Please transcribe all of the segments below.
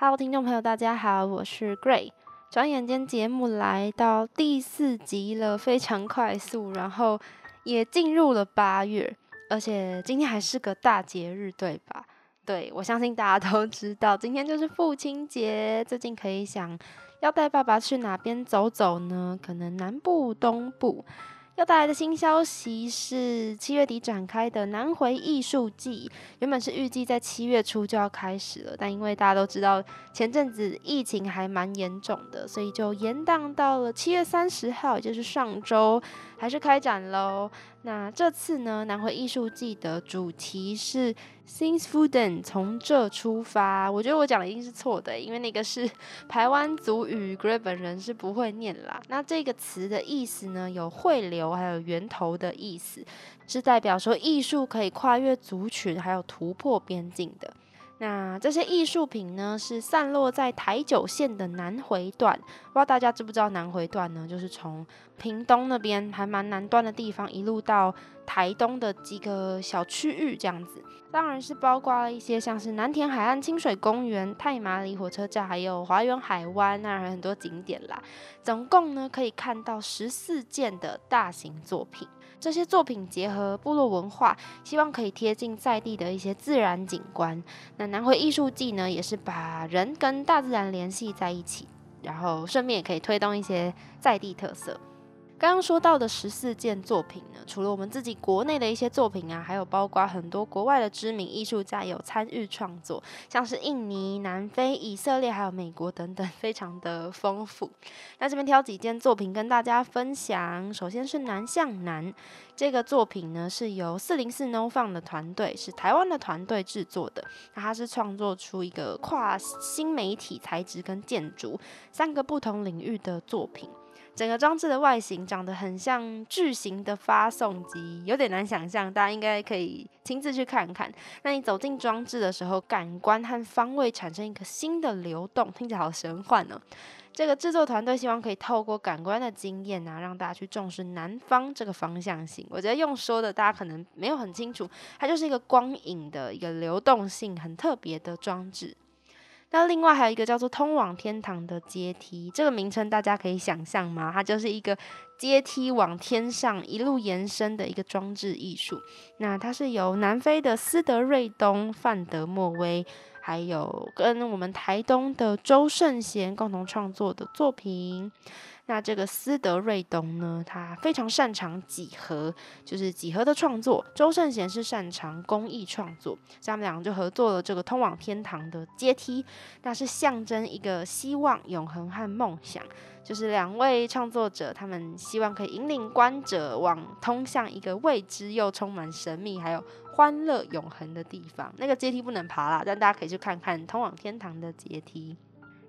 ，Hello，听众朋友，大家好，我是 Gray。转眼间节目来到第四集了，非常快速，然后也进入了八月，而且今天还是个大节日，对吧？对我相信大家都知道，今天就是父亲节。最近可以想要带爸爸去哪边走走呢？可能南部、东部。要带来的新消息是七月底展开的南回艺术季，原本是预计在七月初就要开始了，但因为大家都知道前阵子疫情还蛮严重的，所以就延档到了七月三十号，也就是上周，还是开展喽。那这次呢，南回艺术季的主题是 Since food in 从这出发。我觉得我讲的一定是错的，因为那个是 台湾族语，Gray 本人是不会念啦。那这个词的意思呢，有汇流还有源头的意思，是代表说艺术可以跨越族群，还有突破边境的。那这些艺术品呢，是散落在台九线的南回段。不知道大家知不知道南回段呢？就是从屏东那边还蛮南端的地方，一路到台东的几个小区域这样子。当然是包括了一些像是南田海岸清水公园、太麻里火车站，还有华园海湾，那很多景点啦。总共呢可以看到十四件的大型作品。这些作品结合部落文化，希望可以贴近在地的一些自然景观。那南回艺术季呢，也是把人跟大自然联系在一起，然后顺便也可以推动一些在地特色。刚刚说到的十四件作品呢，除了我们自己国内的一些作品啊，还有包括很多国外的知名艺术家有参与创作，像是印尼、南非、以色列还有美国等等，非常的丰富。那这边挑几件作品跟大家分享。首先是南向南这个作品呢，是由四零四 No Fun 的团队，是台湾的团队制作的。那它是创作出一个跨新媒体材质跟建筑三个不同领域的作品。整个装置的外形长得很像巨型的发送机，有点难想象，大家应该可以亲自去看看。那你走进装置的时候，感官和方位产生一个新的流动，听起来好神幻呢。这个制作团队希望可以透过感官的经验啊，让大家去重视南方这个方向性。我觉得用说的，大家可能没有很清楚，它就是一个光影的一个流动性很特别的装置。那另外还有一个叫做“通往天堂”的阶梯，这个名称大家可以想象吗？它就是一个阶梯往天上一路延伸的一个装置艺术。那它是由南非的斯德瑞东、范德莫威，还有跟我们台东的周圣贤共同创作的作品。那这个斯德瑞东呢，他非常擅长几何，就是几何的创作。周圣贤是擅长工艺创作，他们两个就合作了这个通往天堂的阶梯，那是象征一个希望、永恒和梦想。就是两位创作者，他们希望可以引领观者往通向一个未知又充满神秘，还有欢乐永恒的地方。那个阶梯不能爬啦，但大家可以去看看通往天堂的阶梯。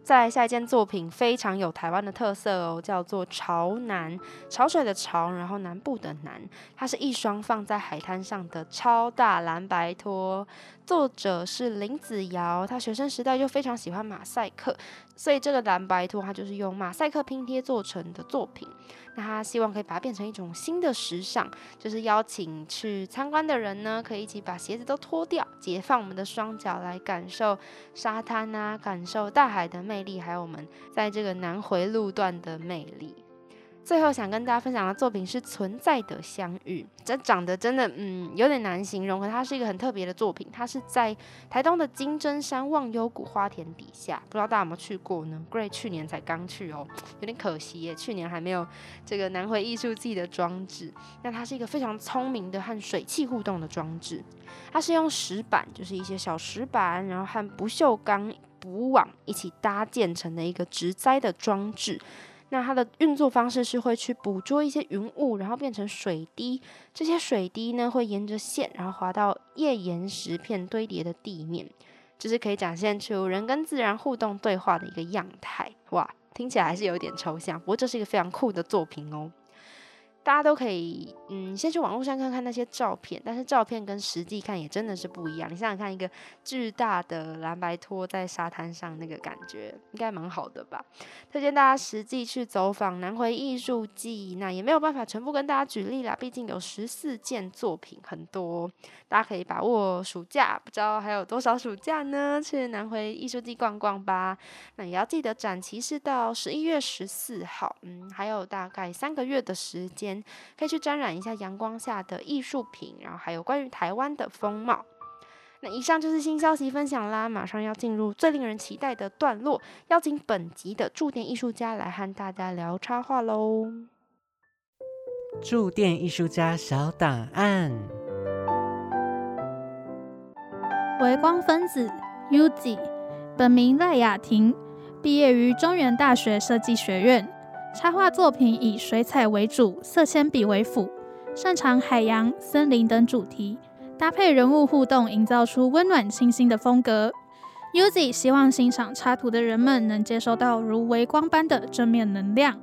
再来下一件作品非常有台湾的特色哦，叫做潮南，潮水的潮，然后南部的南，它是一双放在海滩上的超大蓝白拖。作者是林子瑶，他学生时代就非常喜欢马赛克，所以这个蓝白兔它就是用马赛克拼贴做成的作品。那他希望可以把它变成一种新的时尚，就是邀请去参观的人呢，可以一起把鞋子都脱掉，解放我们的双脚，来感受沙滩啊，感受大海的魅力，还有我们在这个南回路段的魅力。最后想跟大家分享的作品是《存在的相遇》，这长得真的嗯有点难形容，可它是一个很特别的作品。它是在台东的金针山忘忧谷花田底下，不知道大家有没有去过呢？Gray 去年才刚去哦，有点可惜耶，去年还没有这个南回艺术季的装置。那它是一个非常聪明的和水汽互动的装置，它是用石板，就是一些小石板，然后和不锈钢补网一起搭建成的一个植栽的装置。那它的运作方式是会去捕捉一些云雾，然后变成水滴。这些水滴呢会沿着线，然后滑到页岩石片堆叠的地面。就是可以展现出人跟自然互动对话的一个样态。哇，听起来还是有点抽象，不过这是一个非常酷的作品哦。大家都可以，嗯，先去网络上看看那些照片，但是照片跟实际看也真的是不一样。你想想看，一个巨大的蓝白拖在沙滩上，那个感觉应该蛮好的吧？推荐大家实际去走访南回艺术季，那也没有办法全部跟大家举例啦，毕竟有十四件作品，很多，大家可以把握暑假，不知道还有多少暑假呢？去南回艺术季逛逛吧。那也要记得展期是到十一月十四号，嗯，还有大概三个月的时间。可以去沾染一下阳光下的艺术品，然后还有关于台湾的风貌。那以上就是新消息分享啦，马上要进入最令人期待的段落，邀请本集的驻店艺术家来和大家聊插画喽。驻店艺术家小档案：微光分子 Uzi，本名赖雅婷，毕业于中原大学设计学院。插画作品以水彩为主，色铅笔为辅，擅长海洋、森林等主题，搭配人物互动，营造出温暖清新的风格。Uzi 希望欣赏插图的人们能接收到如微光般的正面能量。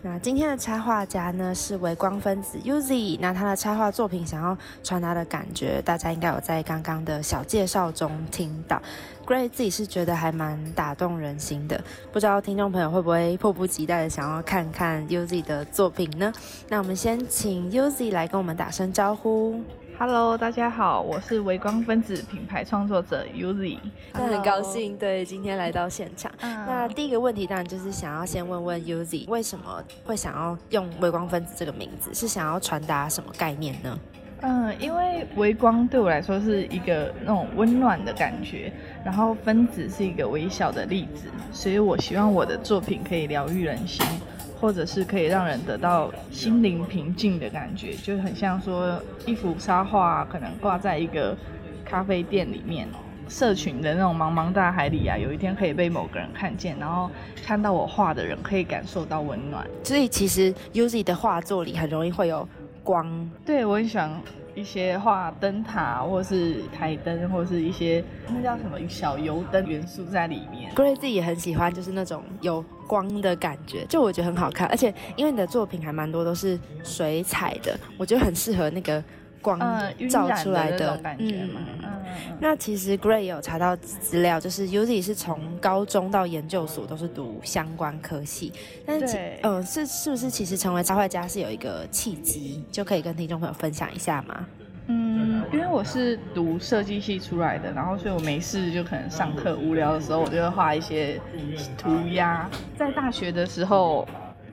那今天的插画家呢是微光分子 Uzi，那他的插画作品想要传达的感觉，大家应该有在刚刚的小介绍中听到。Gray 自己是觉得还蛮打动人心的，不知道听众朋友会不会迫不及待的想要看看 Uzi 的作品呢？那我们先请 Uzi 来跟我们打声招呼。Hello，大家好，我是微光分子品牌创作者 Uzi，那很高兴对今天来到现场。那第一个问题当然就是想要先问问 Uzi，为什么会想要用微光分子这个名字？是想要传达什么概念呢？嗯，因为微光对我来说是一个那种温暖的感觉，然后分子是一个微小的粒子，所以我希望我的作品可以疗愈人心。或者是可以让人得到心灵平静的感觉，就很像说一幅插画可能挂在一个咖啡店里面，社群的那种茫茫大海里啊，有一天可以被某个人看见，然后看到我画的人可以感受到温暖。所以其实 Uzi 的画作里很容易会有光，对我很喜欢。一些画灯塔，或是台灯，或是一些那叫什么小油灯元素在里面。Gray 自己也很喜欢，就是那种有光的感觉，就我觉得很好看。而且因为你的作品还蛮多都是水彩的，我觉得很适合那个。光照出来的感觉嘛。那其实 Gray 有查到资料，就是 Uzi 是从高中到研究所都是读相关科系。但是，嗯，是是不是其实成为插画家是有一个契机，就可以跟听众朋友分享一下吗？嗯，因为我是读设计系出来的，然后所以我没事就可能上课无聊的时候，我就会画一些涂鸦。在大学的时候。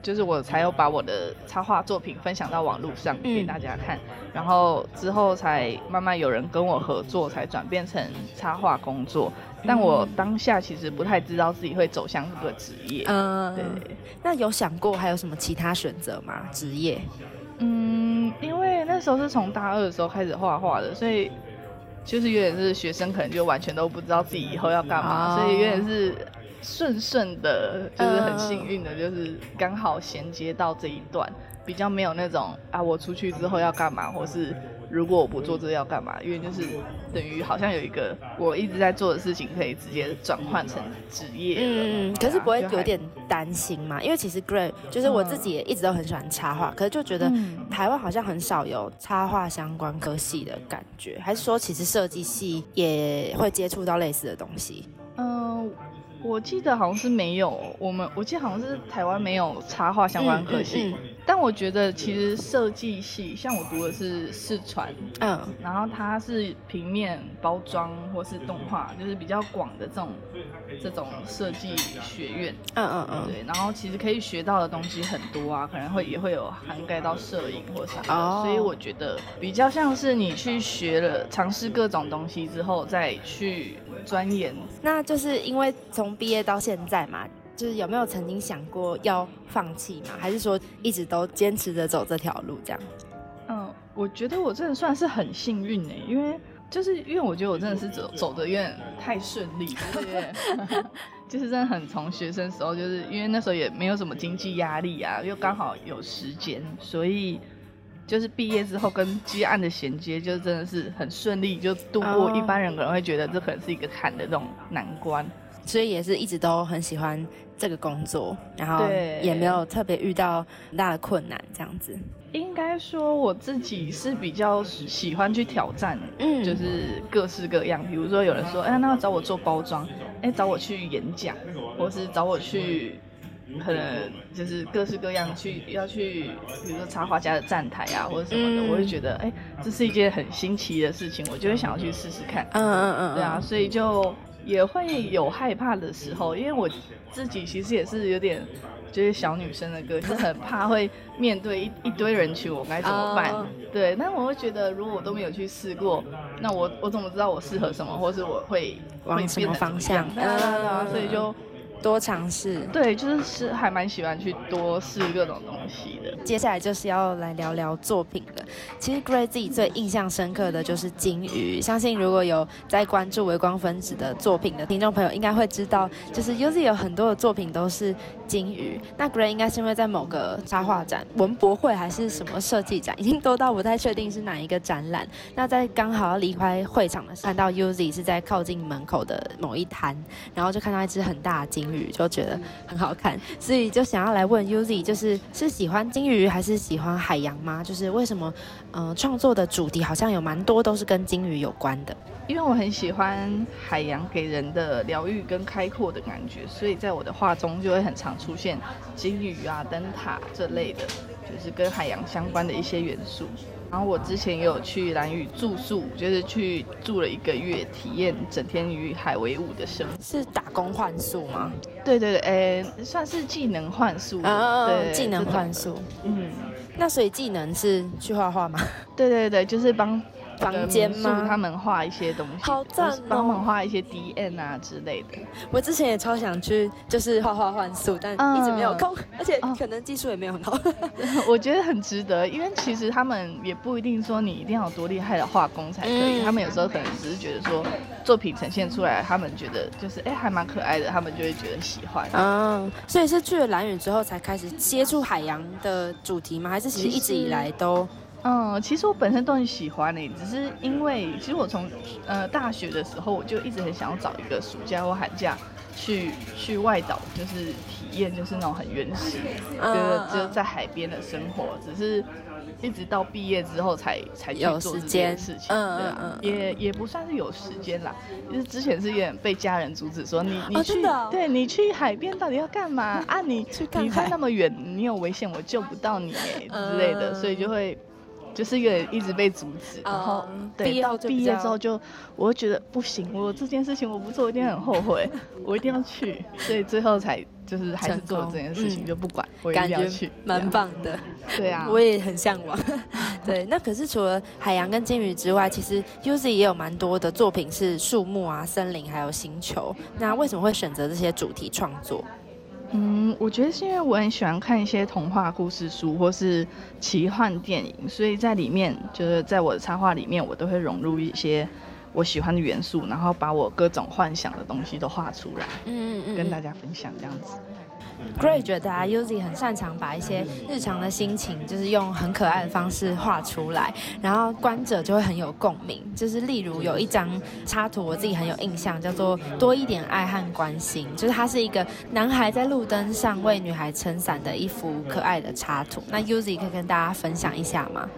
就是我才有把我的插画作品分享到网络上给大家看，然后之后才慢慢有人跟我合作，才转变成插画工作。但我当下其实不太知道自己会走向这个职业。嗯，对。那有想过还有什么其他选择吗？职业？嗯，因为那时候是从大二的时候开始画画的，所以就是有点是学生，可能就完全都不知道自己以后要干嘛，所以有点是。顺顺的，就是很幸运的，就是刚好衔接到这一段，比较没有那种啊，我出去之后要干嘛，或是如果我不做这要干嘛，因为就是等于好像有一个我一直在做的事情，可以直接转换成职业。嗯，可是不会有点担心吗？因为其实 Gray 就是我自己也一直都很喜欢插画，可是就觉得台湾好像很少有插画相关科系的感觉，还是说其实设计系也会接触到类似的东西？嗯。我记得好像是没有，我们我记得好像是台湾没有插画相关科系。但我觉得其实设计系，像我读的是四川，嗯，然后它是平面包装或是动画，就是比较广的这种这种设计学院，嗯嗯嗯，对，然后其实可以学到的东西很多啊，可能会也会有涵盖到摄影或啥，哦，所以我觉得比较像是你去学了尝试各种东西之后再去钻研，那就是因为从毕业到现在嘛。就是有没有曾经想过要放弃嘛？还是说一直都坚持着走这条路这样？嗯，我觉得我真的算是很幸运呢，因为就是因为我觉得我真的是走走的有点太顺利，对 就是真的很从学生时候，就是因为那时候也没有什么经济压力啊，又刚好有时间，所以就是毕业之后跟接案的衔接，就真的是很顺利，就度过一般人可能会觉得这可能是一个坎的这种难关。所以也是一直都很喜欢这个工作，然后也没有特别遇到很大的困难这样子。应该说我自己是比较喜欢去挑战，嗯，就是各式各样。比如说有人说，哎，那要找我做包装，哎，找我去演讲，或是找我去，可能就是各式各样去要去，比如说插画家的站台啊，或者什么的，我会觉得，哎，这是一件很新奇的事情，我就会想要去试试看。嗯嗯嗯，对啊，所以就。也会有害怕的时候，因为我自己其实也是有点就是小女生的个性，很怕会面对一一堆人群，我该怎么办？对，但我会觉得如果我都没有去试过，那我我怎么知道我适合什么，或是我会往什么方向？啊所以就。多尝试，对，就是是还蛮喜欢去多试各种东西的。接下来就是要来聊聊作品了。其实 Gray 自己最印象深刻的就是金鱼，相信如果有在关注微光分子的作品的听众朋友，应该会知道，就是 Uzi 有很多的作品都是金鱼。那 Gray 应该是因为在某个插画展、文博会还是什么设计展，已经多到不太确定是哪一个展览。那在刚好要离开会场的时候，看到 Uzi 是在靠近门口的某一摊，然后就看到一只很大的金鱼。就觉得很好看，所以就想要来问 Uzi，就是是喜欢金鱼还是喜欢海洋吗？就是为什么，呃，创作的主题好像有蛮多都是跟金鱼有关的。因为我很喜欢海洋给人的疗愈跟开阔的感觉，所以在我的画中就会很常出现金鱼啊、灯塔这类的，就是跟海洋相关的一些元素。然后我之前也有去蓝屿住宿，就是去住了一个月，体验整天与海为伍的生活。是打工换宿吗？对对对，诶，算是技能换宿。对，技能换宿。嗯，那所以技能是去画画吗？对对对，就是帮。房间吗？他们画一些东西，好赞哦！帮忙画一些 D N 啊之类的。我之前也超想去，就是画画换宿，但一直没有空，而且可能技术也没有很好。我觉得很值得，因为其实他们也不一定说你一定要多厉害的画工才可以，他们有时候可能只是觉得说作品呈现出来，他们觉得就是哎还蛮可爱的，他们就会觉得喜欢。嗯，所以是去了蓝屿之后才开始接触海洋的主题吗？还是其实一直以来都？嗯，其实我本身都很喜欢诶，只是因为其实我从呃大学的时候我就一直很想要找一个暑假或寒假去去外岛，就是体验就是那种很原始，就是就在海边的生活。只是一直到毕业之后才才去做这件事情，嗯嗯嗯，也也不算是有时间啦，就是之前是有点被家人阻止说你你去，对你去海边到底要干嘛啊？你去你在那么远，你有危险我救不到你之类的，所以就会。就是一个一直被阻止，然后对到毕业之后就，我就觉得不行，我这件事情我不做一定很后悔，我一定要去，所以最后才就是还是做这件事情，就不管我一定要去，蛮棒的，对啊，我也很向往。对，那可是除了海洋跟金鱼之外，其实 Uzi 也有蛮多的作品是树木啊、森林还有星球，那为什么会选择这些主题创作？嗯，我觉得是因为我很喜欢看一些童话故事书或是奇幻电影，所以在里面就是在我的插画里面，我都会融入一些我喜欢的元素，然后把我各种幻想的东西都画出来，嗯嗯嗯，跟大家分享这样子。Gray 觉得啊，Uzi 很擅长把一些日常的心情，就是用很可爱的方式画出来，然后观者就会很有共鸣。就是例如有一张插图，我自己很有印象，叫做“多一点爱和关心”，就是它是一个男孩在路灯上为女孩撑伞的一幅可爱的插图。那 Uzi 可以跟大家分享一下吗？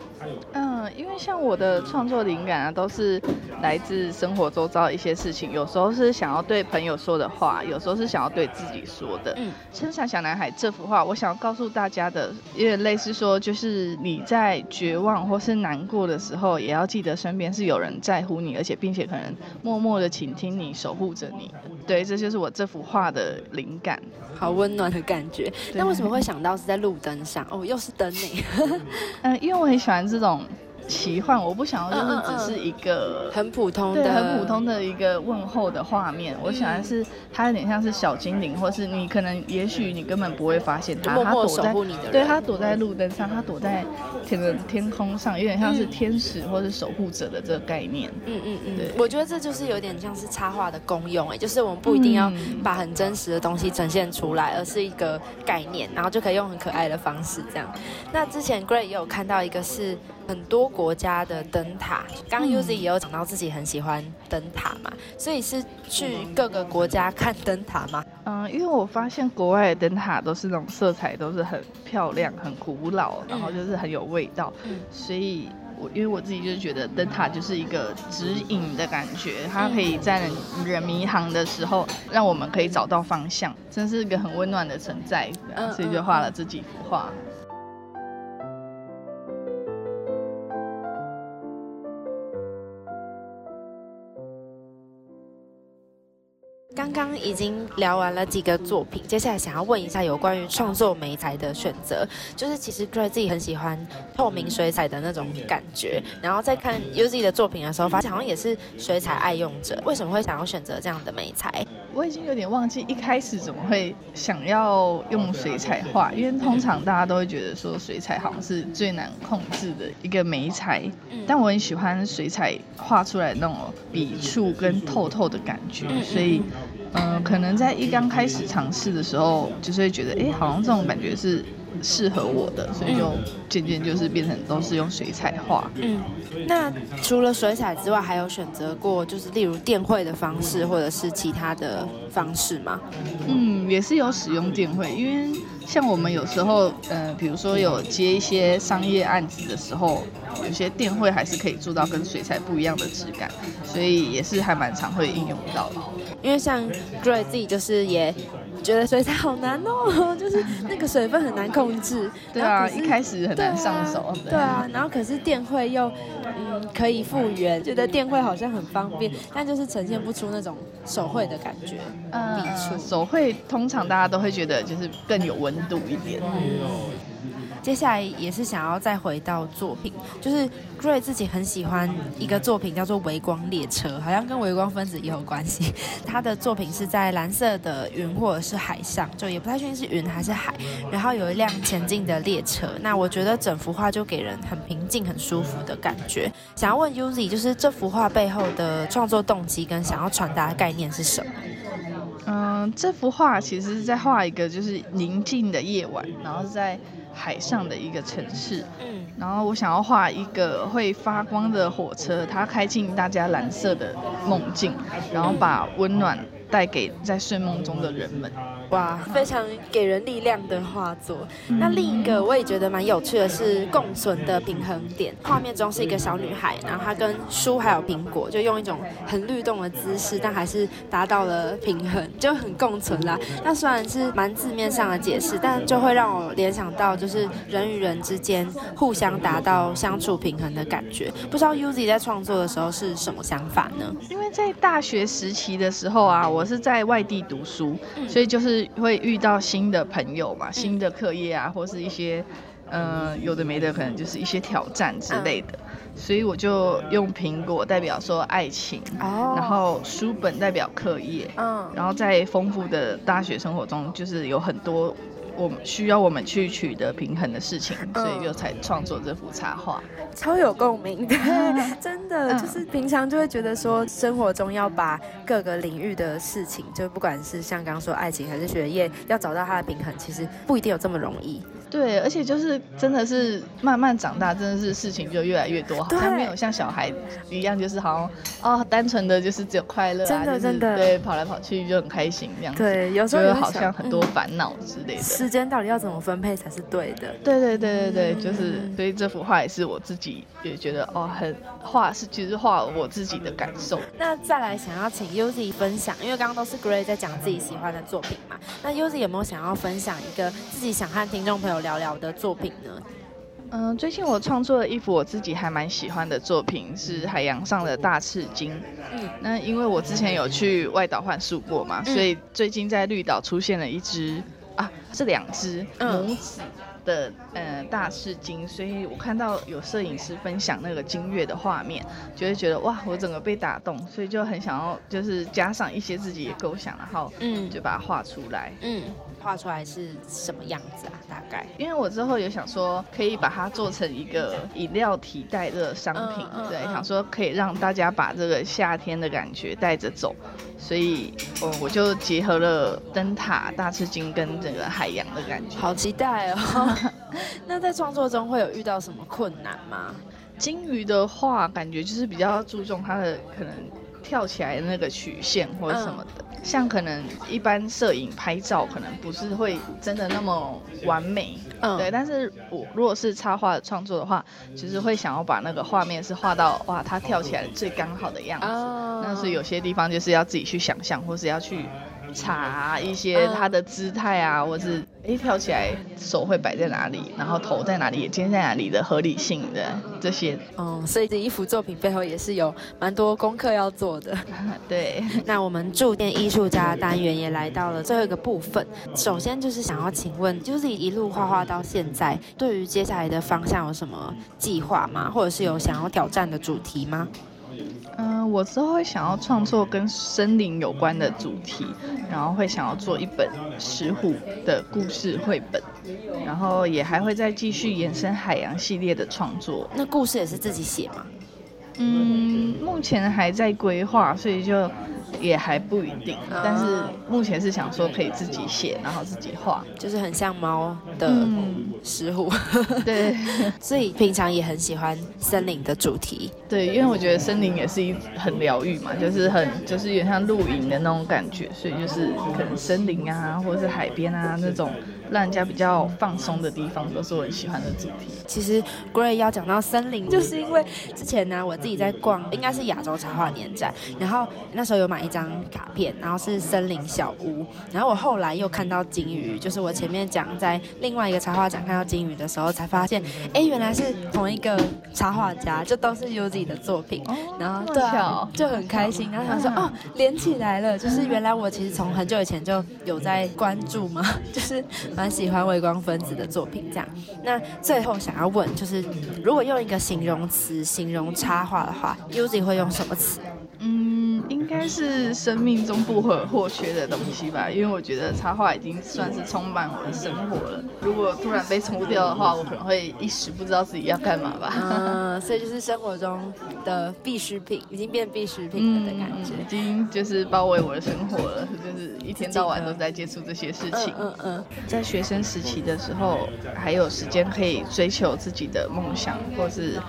嗯，因为像我的创作灵感啊，都是来自生活周遭的一些事情，有时候是想要对朋友说的话，有时候是想要对自己说的。嗯，撑伞小男孩这幅画，我想要告诉大家的，有点类似说，就是你在绝望或是难过的时候，也要记得身边是有人在乎你，而且并且可能默默的倾听你，守护着你。对，这就是我这幅画的灵感，好温暖的感觉。那为什么会想到是在路灯上？哦，又是灯呢？嗯，因为我很喜欢这种奇幻，我不想要就是只是一个很普通的、很普通的一个问候的画面。我喜欢是它有点像是小精灵，或是你可能也许你根本不会发现它，它躲在对它躲在路灯上，它躲在天的天空上，有点像是天使或是守护者的这个概念。嗯嗯嗯，对，我觉得这就是有点像是插画的功用，哎，就是我们不一定要把很真实的东西呈现出来，而是一个概念，然后就可以用很可爱的方式这样。那之前 Gray 也有看到一个是很多国家的灯塔，刚刚 Uzi 也有讲到自己很喜欢灯塔嘛，所以是去各个国家看灯塔吗？嗯，因为我发现国外的灯塔都是那种色彩都是很漂亮、很古老，然后就是很有味道，所以我因为我自己就是觉得灯塔就是一个指引的感觉，它可以在人迷航的时候让我们可以找到方向，真是一个很温暖的存在，所以就画了这几幅画。刚刚已经聊完了几个作品，接下来想要问一下有关于创作美材的选择。就是其实 Gray 自己很喜欢透明水彩的那种感觉，然后在看 Uzi 的作品的时候，发现好像也是水彩爱用者。为什么会想要选择这样的美材？我已经有点忘记一开始怎么会想要用水彩画，因为通常大家都会觉得说水彩好像是最难控制的一个美材，但我很喜欢水彩画出来那种笔触跟透透的感觉，所以。嗯，可能在一刚开始尝试的时候，就是会觉得，哎，好像这种感觉是适合我的，所以就渐渐就是变成都是用水彩画。嗯，那除了水彩之外，还有选择过就是例如电绘的方式，或者是其他的方式吗？嗯，也是有使用电绘，因为像我们有时候，呃，比如说有接一些商业案子的时候，有些电绘还是可以做到跟水彩不一样的质感，所以也是还蛮常会应用到的。因为像 Grey 自己就是也觉得水彩好难哦，就是那个水分很难控制。对啊，一开始很难上手。对啊，然后可是电绘又嗯可以复原，觉得电绘好像很方便，但就是呈现不出那种手绘的感觉。嗯，手绘通常大家都会觉得就是更有温度一点。接下来也是想要再回到作品，就是 Gray 自己很喜欢一个作品叫做《微光列车》，好像跟微光分子也有关系。他的作品是在蓝色的云或者是海上，就也不太确定是云还是海，然后有一辆前进的列车。那我觉得整幅画就给人很平静、很舒服的感觉。想要问 Uzi，就是这幅画背后的创作动机跟想要传达的概念是什么？嗯，这幅画其实是在画一个就是宁静的夜晚，然后在。海上的一个城市，嗯，然后我想要画一个会发光的火车，它开进大家蓝色的梦境，然后把温暖。带给在睡梦中的人们，哇，非常给人力量的画作。那另一个我也觉得蛮有趣的是共存的平衡点。画面中是一个小女孩，然后她跟书还有苹果就用一种很律动的姿势，但还是达到了平衡，就很共存啦。那虽然是蛮字面上的解释，但就会让我联想到就是人与人之间互相达到相处平衡的感觉。不知道 Uzi 在创作的时候是什么想法呢？因为在大学时期的时候啊。我是在外地读书，所以就是会遇到新的朋友嘛，新的课业啊，或是一些，嗯，有的没的，可能就是一些挑战之类的，所以我就用苹果代表说爱情，然后书本代表课业，嗯，然后在丰富的大学生活中，就是有很多。我们需要我们去取得平衡的事情，所以就才创作这幅插画，超有共鸣的，真的就是平常就会觉得说，生活中要把各个领域的事情，就不管是像刚刚说爱情还是学业，要找到它的平衡，其实不一定有这么容易。对，而且就是真的是慢慢长大，真的是事情就越来越多，好像没有像小孩一样，就是好像哦，单纯的就是只有快乐啊，真的真的，对，跑来跑去就很开心这样子。对，有时候好像很多烦恼之类的。时间到底要怎么分配才是对的？对对对对对，就是所以这幅画也是我自己也觉得哦，很画是其实画我自己的感受。那再来想要请 Uzi 分享，因为刚刚都是 Gray 在讲自己喜欢的作品嘛，那 Uzi 有没有想要分享一个自己想和听众朋友？聊聊的作品呢？嗯，最近我创作了一幅我自己还蛮喜欢的作品，是海洋上的大赤鲸。嗯，那因为我之前有去外岛幻术过嘛，所以最近在绿岛出现了一只啊，是两只母子的呃大赤金，所以我看到有摄影师分享那个金月的画面，就会觉得哇，我整个被打动，所以就很想要就是加上一些自己的构想，然后嗯就把它画出来，嗯。画出来是什么样子啊？大概，因为我之后有想说，可以把它做成一个饮料提袋的商品，对，想说可以让大家把这个夏天的感觉带着走，所以，我我就结合了灯塔、大赤金跟整个海洋的感觉，好期待哦！那在创作中会有遇到什么困难吗？金鱼的话，感觉就是比较注重它的可能跳起来的那个曲线或者什么的。像可能一般摄影拍照可能不是会真的那么完美，嗯，对。但是我如果是插画创作的话，其实会想要把那个画面是画到哇，它跳起来最刚好的样子。那是有些地方就是要自己去想象，或是要去。查一些他的姿态啊，或是哎跳起来手会摆在哪里，然后头在哪里，眼睛在哪里的合理性的这些。嗯，所以这一幅作品背后也是有蛮多功课要做的。对，那我们驻店艺术家单元也来到了最后一个部分。首先就是想要请问，就是一路画画到现在，对于接下来的方向有什么计划吗？或者是有想要挑战的主题吗？嗯，我之后会想要创作跟森林有关的主题，然后会想要做一本石虎的故事绘本，然后也还会再继续延伸海洋系列的创作。那故事也是自己写吗？嗯，目前还在规划，所以就。也还不一定，但是目前是想说可以自己写，然后自己画，就是很像猫的石虎。对，所以平常也很喜欢森林的主题。对，因为我觉得森林也是一很疗愈嘛，就是很就是有点像露营的那种感觉，所以就是可能森林啊，或者是海边啊那种让人家比较放松的地方，都是我很喜欢的主题。其实 Gray 要讲到森林，就是因为之前呢，我自己在逛，应该是亚洲插画年展，然后那时候有买。一张卡片，然后是森林小屋，然后我后来又看到金鱼，就是我前面讲在另外一个插画展看到金鱼的时候，才发现，哎，原来是同一个插画家，就都是 Uzi 的作品，然后对啊，就很开心，然后想说哦，连起来了，就是原来我其实从很久以前就有在关注嘛，就是蛮喜欢微光分子的作品这样。那最后想要问，就是如果用一个形容词形容插画的话，Uzi 会用什么词？嗯，应该是生命中不可或缺的东西吧，因为我觉得插画已经算是充满我的生活了。如果突然被抽掉的话，我可能会一时不知道自己要干嘛吧。嗯，所以就是生活中的必需品，已经变必需品了的感觉，已经就是包围我的生活了，就是一天到晚都在接触这些事情。嗯嗯，在学生时期的时候，还有时间可以追求自己的梦想，或是。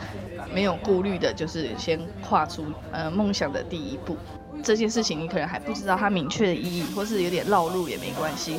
没有顾虑的，就是先跨出呃梦想的第一步。这件事情你可能还不知道它明确的意义，或是有点绕路也没关系。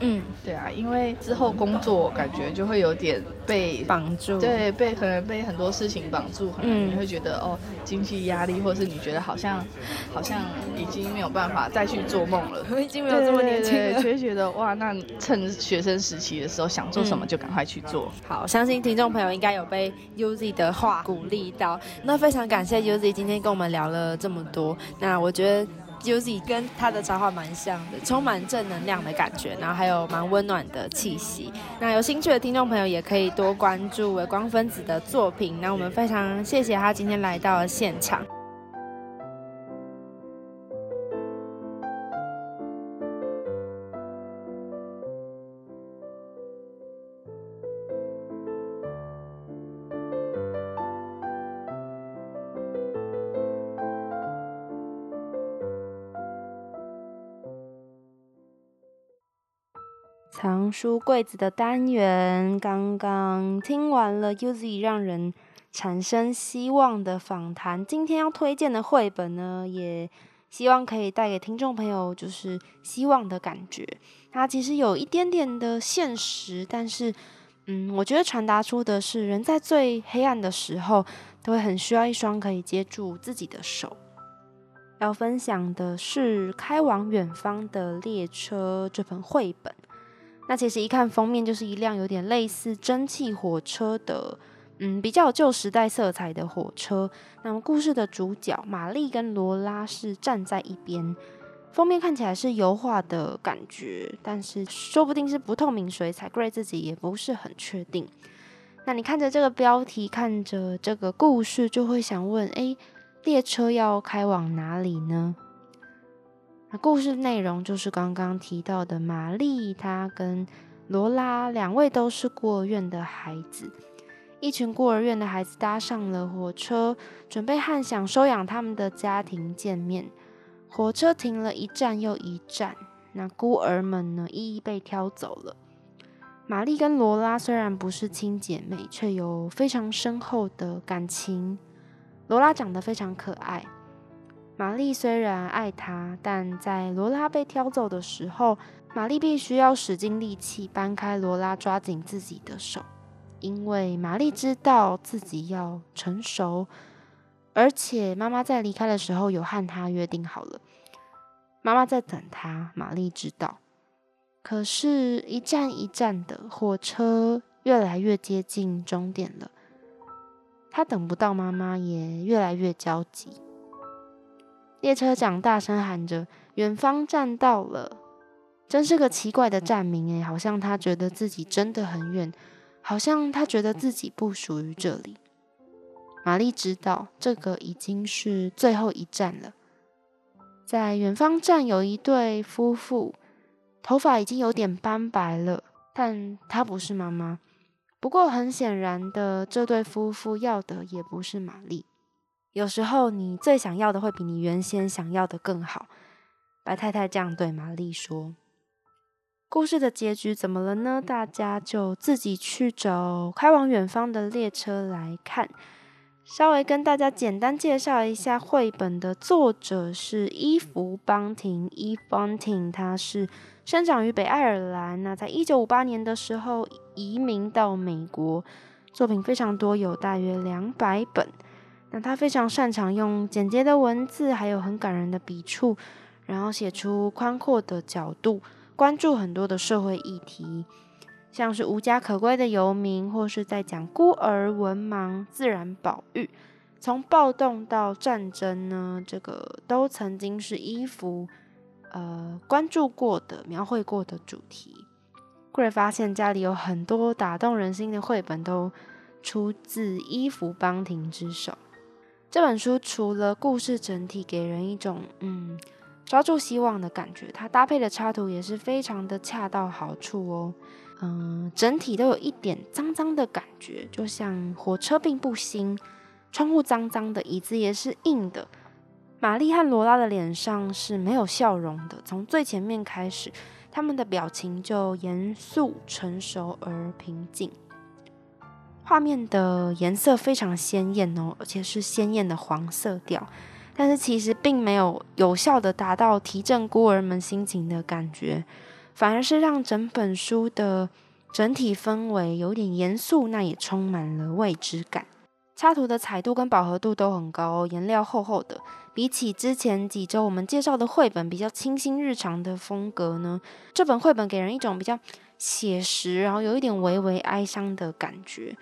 嗯，对啊，因为之后工作感觉就会有点被绑住，对，被可能被很多事情绑住，可能你会觉得哦，经济压力，或者是你觉得好像好像已经没有办法再去做梦了，已经没有这么年轻了，就会觉得哇，那趁学生时期的时候想做什么就赶快去做。好，相信听众朋友应该有被 Uzi 的话鼓励到，那非常感谢 Uzi 今天跟我们聊了这么多，那我觉得。Uzi 跟他的插画蛮像的，充满正能量的感觉，然后还有蛮温暖的气息。那有兴趣的听众朋友也可以多关注伟光分子的作品。那我们非常谢谢他今天来到了现场。藏书柜子的单元刚刚听完了 Uzi 让人产生希望的访谈，今天要推荐的绘本呢，也希望可以带给听众朋友就是希望的感觉。它其实有一点点的现实，但是嗯，我觉得传达出的是人在最黑暗的时候都会很需要一双可以接住自己的手。要分享的是《开往远方的列车》这本绘本。那其实一看封面，就是一辆有点类似蒸汽火车的，嗯，比较旧时代色彩的火车。那么故事的主角玛丽跟罗拉是站在一边，封面看起来是油画的感觉，但是说不定是不透明水彩。Gray 自己也不是很确定。那你看着这个标题，看着这个故事，就会想问：哎，列车要开往哪里呢？故事内容就是刚刚提到的玛丽，她跟罗拉两位都是孤儿院的孩子。一群孤儿院的孩子搭上了火车，准备和想收养他们的家庭见面。火车停了一站又一站，那孤儿们呢，一一被挑走了。玛丽跟罗拉虽然不是亲姐妹，却有非常深厚的感情。罗拉长得非常可爱，玛丽虽然爱她，但在罗拉被挑走的时候，玛丽必须要使尽力气搬开罗拉，抓紧自己的手，因为玛丽知道自己要成熟，而且妈妈在离开的时候有和她约定好了，妈妈在等她。玛丽知道。可是，一站一站的火车越来越接近终点了，她等不到妈妈，也越来越焦急。列车长大声喊着：“远方站到了！”真是个奇怪的站名诶，好像他觉得自己真的很远，好像他觉得自己不属于这里。玛丽知道，这个已经是最后一站了。在远方站有一对夫妇。头发已经有点斑白了，但她不是妈妈。不过很显然的，这对夫妇要的也不是玛丽。有时候你最想要的会比你原先想要的更好。白太太这样对玛丽说。故事的结局怎么了呢？大家就自己去找开往远方的列车来看。稍微跟大家简单介绍一下，绘本的作者是伊芙·邦廷 （Eve Bunting），他是。生长于北爱尔兰，那在一九五八年的时候移民到美国，作品非常多，有大约两百本。他非常擅长用简洁的文字，还有很感人的笔触，然后写出宽阔的角度，关注很多的社会议题，像是无家可归的游民，或是在讲孤儿、文盲、自然保育，从暴动到战争呢，这个都曾经是衣服。呃，关注过的、描绘过的主题，Gray 发现家里有很多打动人心的绘本都出自伊芙·邦廷之手。这本书除了故事整体给人一种嗯抓住希望的感觉，它搭配的插图也是非常的恰到好处哦。嗯，整体都有一点脏脏的感觉，就像火车并不新，窗户脏脏的，椅子也是硬的。玛丽和罗拉的脸上是没有笑容的。从最前面开始，他们的表情就严肃、成熟而平静。画面的颜色非常鲜艳哦，而且是鲜艳的黄色调。但是其实并没有有效的达到提振孤儿们心情的感觉，反而是让整本书的整体氛围有点严肃，那也充满了未知感。插图的彩度跟饱和度都很高，颜料厚厚的。比起之前几周我们介绍的绘本比较清新日常的风格呢，这本绘本给人一种比较写实，然后有一点微微哀伤的感觉。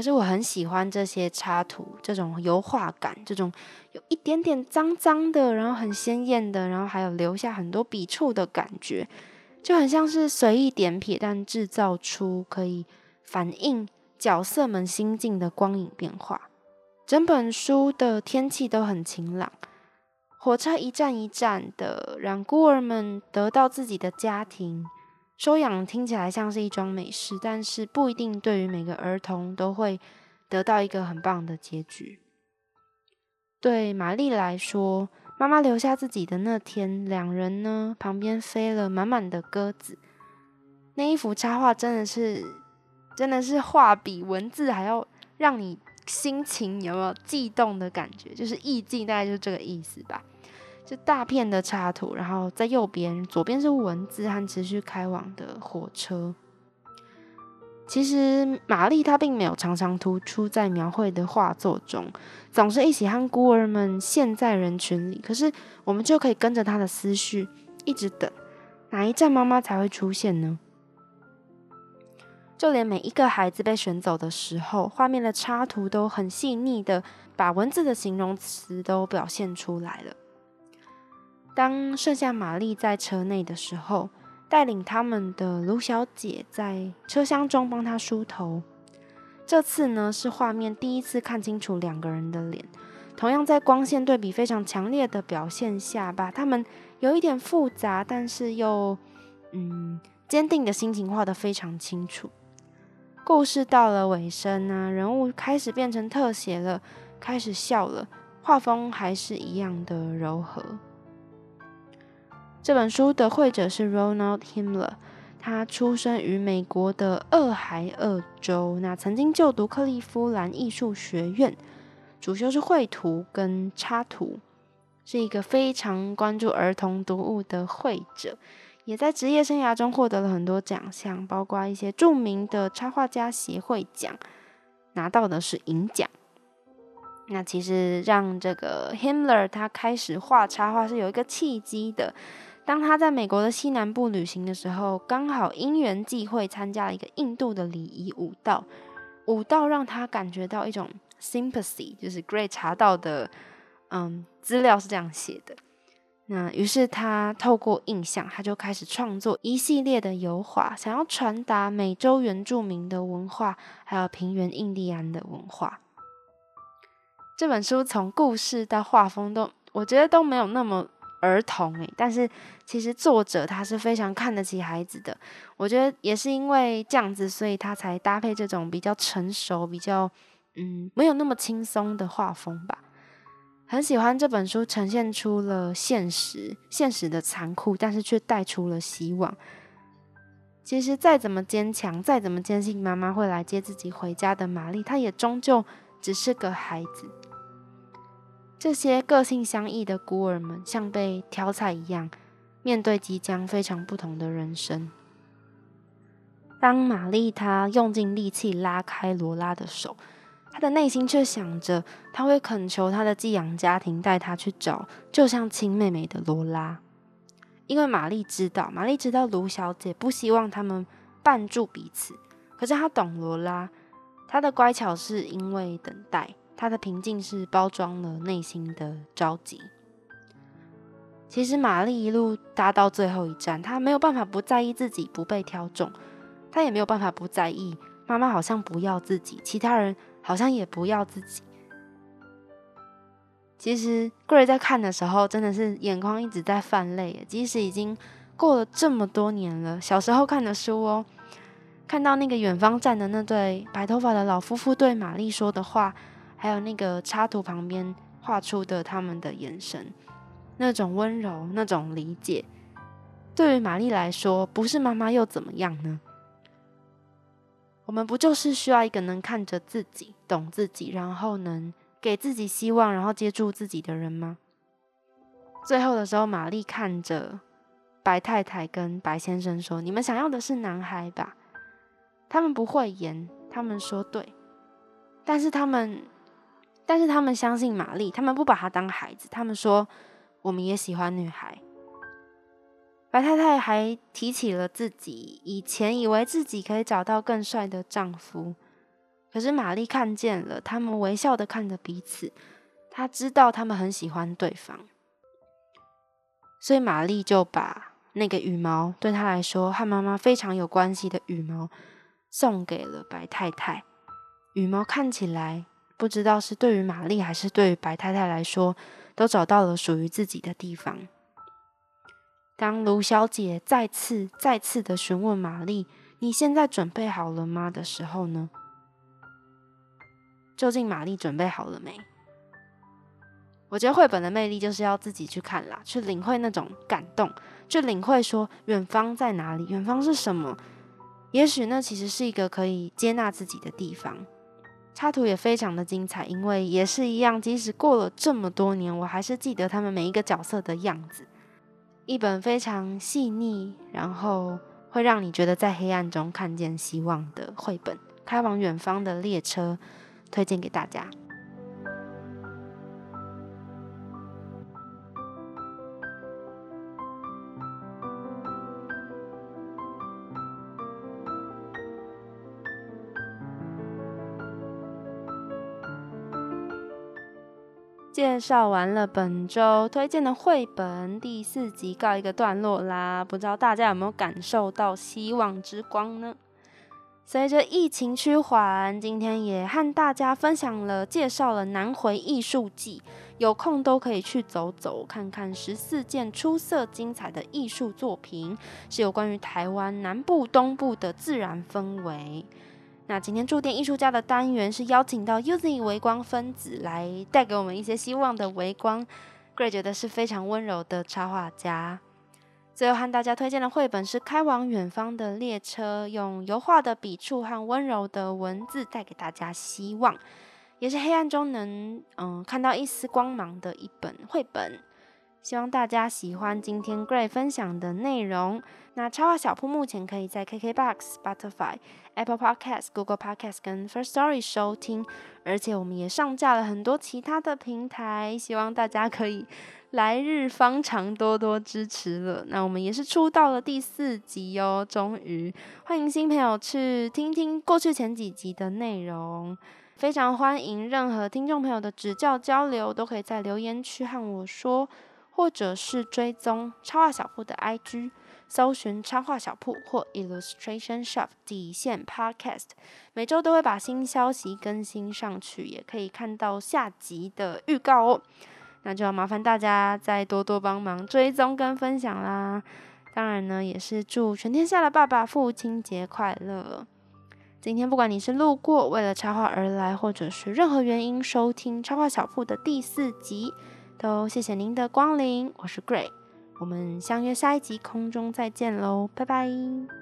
可是我很喜欢这些插图，这种油画感，这种有一点点脏脏的，然后很鲜艳的，然后还有留下很多笔触的感觉，就很像是随意点撇，但制造出可以反映角色们心境的光影变化。整本书的天气都很晴朗。火车一站一站的，让孤儿们得到自己的家庭收养，听起来像是一桩美事，但是不一定对于每个儿童都会得到一个很棒的结局。对玛丽来说，妈妈留下自己的那天，两人呢旁边飞了满满的鸽子。那一幅插画真的是，真的是画比文字还要让你心情有没有悸动的感觉？就是意境，大概就是这个意思吧。是大片的插图，然后在右边，左边是文字和持续开往的火车。其实玛丽她并没有常常突出在描绘的画作中，总是一起和孤儿们陷在人群里。可是我们就可以跟着她的思绪，一直等哪一站妈妈才会出现呢？就连每一个孩子被选走的时候，画面的插图都很细腻的把文字的形容词都表现出来了。当剩下玛丽在车内的时候，带领他们的卢小姐在车厢中帮她梳头。这次呢，是画面第一次看清楚两个人的脸。同样在光线对比非常强烈的表现下，把他们有一点复杂，但是又嗯坚定的心情画得非常清楚。故事到了尾声呢，人物开始变成特写了，开始笑了，画风还是一样的柔和。这本书的绘者是 Ronald Himmler，他出生于美国的俄亥俄州，那曾经就读克利夫兰艺术学院。主修是绘图跟插图，是一个非常关注儿童读物的绘者，也在职业生涯中获得了很多奖项，包括一些著名的插画家协会奖，拿到的是银奖。那其实让这个 Himmler 他开始画插画是有一个契机的，当他在美国的西南部旅行的时候，刚好因缘际会参加了一个印度的礼仪舞蹈，舞蹈让他感觉到一种。Sympathy 就是 Gray 查到的，嗯，资料是这样写的。那于是他透过印象，他就开始创作一系列的油画，想要传达美洲原住民的文化，还有平原印第安的文化。这本书从故事到画风都，我觉得都没有那么儿童诶，但是其实作者他是非常看得起孩子的。我觉得也是因为这样子，所以他才搭配这种比较成熟、比较。嗯，没有那么轻松的画风吧。很喜欢这本书，呈现出了现实，现实的残酷，但是却带出了希望。其实再怎么坚强，再怎么坚信妈妈会来接自己回家的玛丽，她也终究只是个孩子。这些个性相异的孤儿们，像被挑菜一样，面对即将非常不同的人生。当玛丽她用尽力气拉开罗拉的手。她的内心却想着，她会恳求她的寄养家庭带她去找，就像亲妹妹的罗拉。因为玛丽知道，玛丽知道卢小姐不希望他们绊住彼此。可是她懂罗拉，她的乖巧是因为等待，她的平静是包装了内心的着急。其实玛丽一路搭到最后一站，她没有办法不在意自己不被挑中，她也没有办法不在意妈妈好像不要自己，其他人。好像也不要自己。其实 Gray 在看的时候，真的是眼眶一直在泛泪。即使已经过了这么多年了，小时候看的书哦，看到那个远方站的那对白头发的老夫妇对玛丽说的话，还有那个插图旁边画出的他们的眼神，那种温柔，那种理解，对于玛丽来说，不是妈妈又怎么样呢？我们不就是需要一个能看着自己、懂自己，然后能给自己希望，然后接住自己的人吗？最后的时候，玛丽看着白太太跟白先生说：“你们想要的是男孩吧？”他们不会言，他们说对，但是他们，但是他们相信玛丽，他们不把她当孩子，他们说：“我们也喜欢女孩。”白太太还提起了自己以前以为自己可以找到更帅的丈夫，可是玛丽看见了，他们微笑的看着彼此，她知道他们很喜欢对方，所以玛丽就把那个羽毛对她来说和妈妈非常有关系的羽毛送给了白太太。羽毛看起来不知道是对于玛丽还是对于白太太来说，都找到了属于自己的地方。当卢小姐再次、再次的询问玛丽：“你现在准备好了吗？”的时候呢？究竟玛丽准备好了没？我觉得绘本的魅力就是要自己去看啦，去领会那种感动，去领会说远方在哪里，远方是什么。也许那其实是一个可以接纳自己的地方。插图也非常的精彩，因为也是一样，即使过了这么多年，我还是记得他们每一个角色的样子。一本非常细腻，然后会让你觉得在黑暗中看见希望的绘本，《开往远方的列车》，推荐给大家。介绍完了本周推荐的绘本第四集，告一个段落啦。不知道大家有没有感受到希望之光呢？随着疫情趋缓，今天也和大家分享了介绍了南回艺术季，有空都可以去走走，看看十四件出色精彩的艺术作品，是有关于台湾南部、东部的自然氛围。那今天驻店艺术家的单元是邀请到 Uzi 微光分子来带给我们一些希望的微光，Gray 觉得是非常温柔的插画家。最后和大家推荐的绘本是《开往远方的列车》，用油画的笔触和温柔的文字带给大家希望，也是黑暗中能嗯看到一丝光芒的一本绘本。希望大家喜欢今天 Gray 分享的内容。那插画小铺目前可以在 KKBox、Spotify、Apple Podcast、Google Podcast 跟 First Story 收听，而且我们也上架了很多其他的平台，希望大家可以来日方长，多多支持了。那我们也是出到了第四集哦，终于欢迎新朋友去听听过去前几集的内容，非常欢迎任何听众朋友的指教交流，都可以在留言区和我说。或者是追踪超话小铺的 IG，搜寻插画小铺或 Illustration Shop 底线 Podcast，每周都会把新消息更新上去，也可以看到下集的预告哦。那就要麻烦大家再多多帮忙追踪跟分享啦。当然呢，也是祝全天下的爸爸父亲节快乐。今天不管你是路过为了插画而来，或者是任何原因收听插画小铺的第四集。都谢谢您的光临，我是 Gray，我们相约下一集空中再见喽，拜拜。